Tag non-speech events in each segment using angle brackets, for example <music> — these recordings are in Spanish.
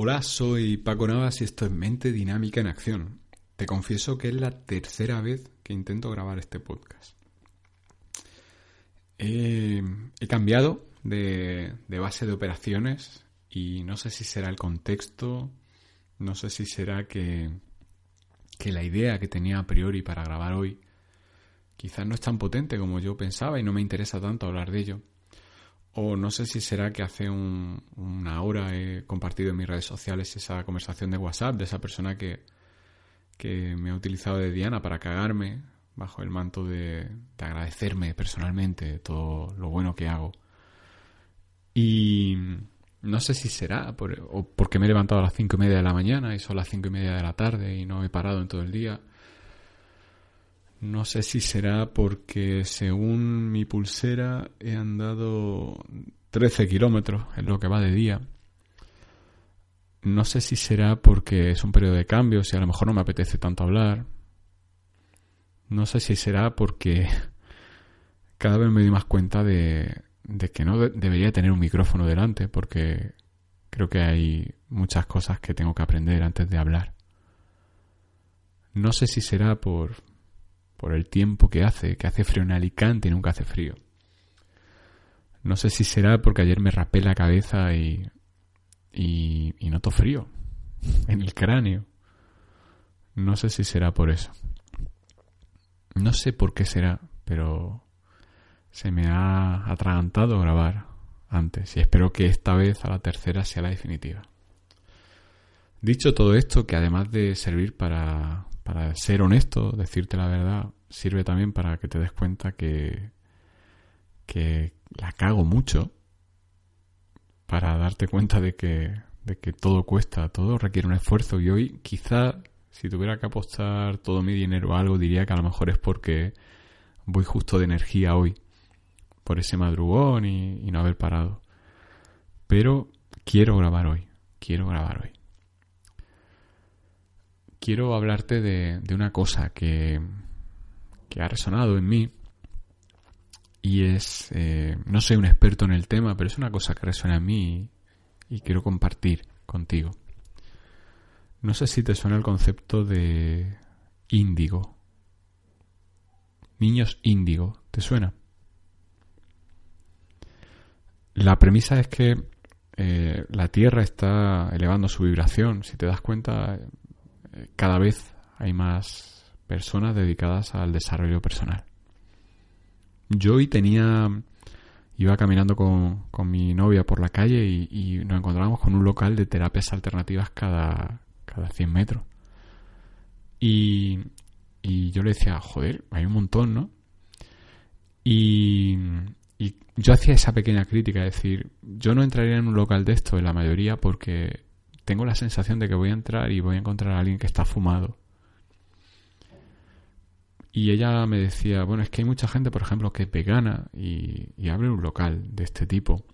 Hola, soy Paco Navas y esto es Mente Dinámica en Acción. Te confieso que es la tercera vez que intento grabar este podcast. he cambiado de, de base de operaciones y no sé si será el contexto, no sé si será que, que la idea que tenía a priori para grabar hoy quizás no es tan potente como yo pensaba y no me interesa tanto hablar de ello. O no sé si será que hace una hora he compartido en mis redes sociales esa conversación de WhatsApp de esa persona que, que me ha utilizado de Diana para cagarme bajo el manto de, de agradecerme personalmente todo lo bueno que hago. Y no sé si será o porque me he levantado a las cinco y media de la mañana y son las cinco y media de la tarde y no he parado en todo el día. No sé si será porque según mi pulsera he andado 13 kilómetros en lo que va de día. No sé si será porque es un periodo de cambio, si a lo mejor no me apetece tanto hablar. No sé si será porque cada vez me doy más cuenta de, de que no debería tener un micrófono delante porque creo que hay muchas cosas que tengo que aprender antes de hablar. No sé si será por, por el tiempo que hace, que hace frío en Alicante y nunca hace frío. No sé si será porque ayer me rapé la cabeza y, y, y noto frío <laughs> en el cráneo. No sé si será por eso. No sé por qué será, pero se me ha atragantado grabar antes y espero que esta vez a la tercera sea la definitiva. Dicho todo esto, que además de servir para, para ser honesto, decirte la verdad, sirve también para que te des cuenta que, que la cago mucho, para darte cuenta de que, de que todo cuesta, todo requiere un esfuerzo y hoy quizá si tuviera que apostar todo mi dinero a algo diría que a lo mejor es porque voy justo de energía hoy por ese madrugón y, no haber parado. Pero quiero grabar hoy, quiero grabar hoy. Quiero hablarte de, una cosa que, que, ha resonado en mí y es, eh, no soy un experto en el tema, pero es una cosa que resuena en mí y, y quiero compartir contigo. No sé si te suena el concepto de índigo. Niños índigo, ¿te suena? La premisa es que eh, la Tierra está elevando su vibración. Si te das cuenta, cada vez hay más personas dedicadas al desarrollo personal. Yo hoy tenía, iba caminando con, mi novia por la calle y, nos encontramos con un local de terapias alternativas cada, cada 100 metros. Y, y yo le decía, joder, hay un montón, ¿no? Y, y yo hacía esa pequeña crítica, es decir, yo no entraría en un local de esto en la mayoría porque tengo la sensación de que voy a entrar y voy a encontrar a alguien que está fumado. Y ella me decía, bueno, es que hay mucha gente, por ejemplo, que es vegana y, y abre un local de este tipo.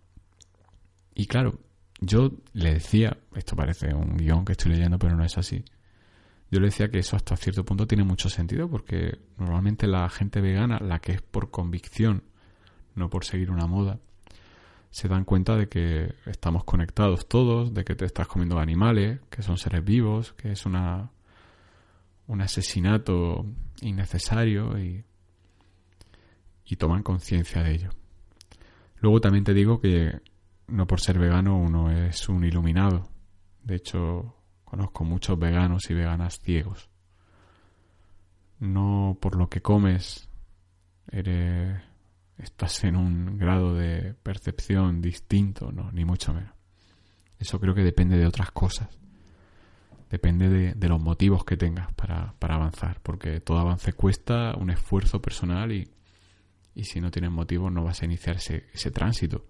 Y claro, yo le decía, esto parece un guion que estoy leyendo, pero no es así. Yo le decía que eso hasta cierto punto tiene mucho sentido porque normalmente la gente vegana, la que es por convicción no por seguir una moda, se dan cuenta de que estamos conectados todos, de que te estás comiendo animales, que son seres vivos, que es una un asesinato innecesario y, y toman conciencia de ello. Luego también te digo que no por ser vegano uno es un iluminado. De hecho, conozco muchos veganos y veganas ciegos. No por lo que comes eres estás en un grado de percepción distinto, no, ni mucho menos. Eso creo que depende de otras cosas. Depende de, los motivos que tengas para, avanzar, porque todo avance cuesta un esfuerzo personal y, y si no tienes motivos no vas a iniciar ese, ese tránsito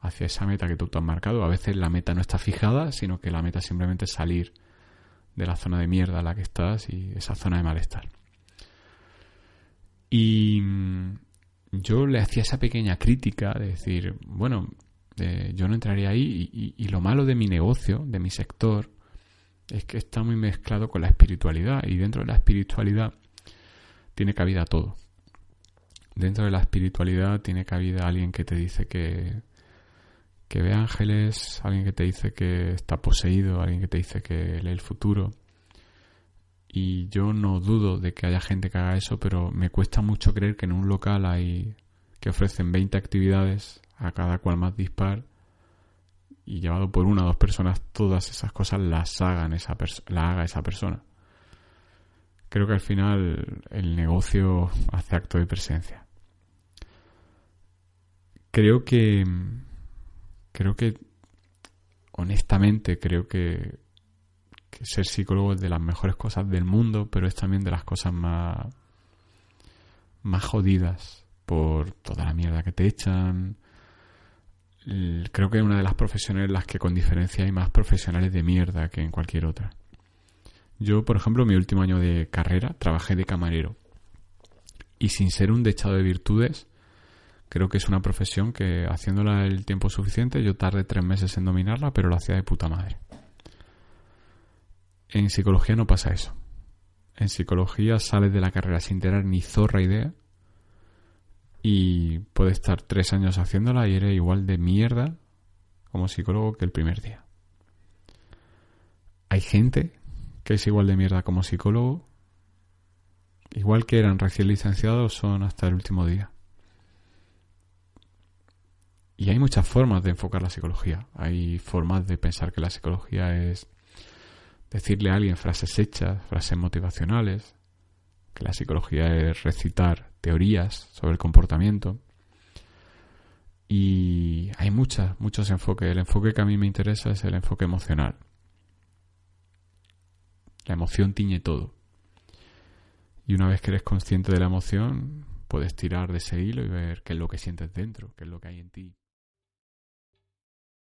hacia esa meta que tú te has marcado. A veces la meta no está fijada, sino que la meta simplemente es salir de la zona de mierda en la que estás y esa zona de malestar. Y mm, yo le hacía esa pequeña crítica de decir, bueno, eh, yo no entraría ahí y, lo malo de mi negocio, de mi sector, es que está muy mezclado con la espiritualidad y dentro de la espiritualidad tiene cabida todo. Dentro de la espiritualidad tiene cabida alguien que te dice que, que ve ángeles, alguien que te dice que está poseído, alguien que te dice que lee el futuro. Y yo no dudo de que haya gente que haga eso, pero me cuesta mucho creer que en un local hay que ofrecen 20 actividades a cada cual más dispar y llevado por una o dos personas todas esas cosas las hagan esa la haga esa persona. Creo que al final el negocio hace acto de presencia. Creo que creo que honestamente creo que, que ser psicólogo es de las mejores cosas del mundo, pero es también de las cosas más más jodidas por toda la mierda que te echan, creo que es una de las profesiones en las que con diferencia hay más profesionales de mierda que en cualquier otra. Yo, por ejemplo, mi último año de carrera trabajé de camarero. Y sin ser un dechado de virtudes, creo que es una profesión que haciéndola el tiempo suficiente, yo tardé tres meses en dominarla, pero lo hacía de puta madre. En psicología no pasa eso. En psicología sales de la carrera sin tener ni zorra idea y puedes estar tres años haciéndola y eres igual de mierda como psicólogo que el primer día. Hay gente que es igual de mierda como psicólogo, igual que eran recién licenciados, son hasta el último día. Y hay muchas formas de enfocar la psicología. Hay formas de pensar que la psicología es decirle a alguien frases hechas, frases motivacionales, que la psicología es recitar teorías sobre el comportamiento. Y hay muchas, muchos enfoques. El enfoque que a mí me interesa es el enfoque emocional. La emoción tiñe todo. Y una vez que eres consciente de la emoción, puedes tirar de ese hilo y ver qué es lo que sientes dentro, qué es lo que hay en ti.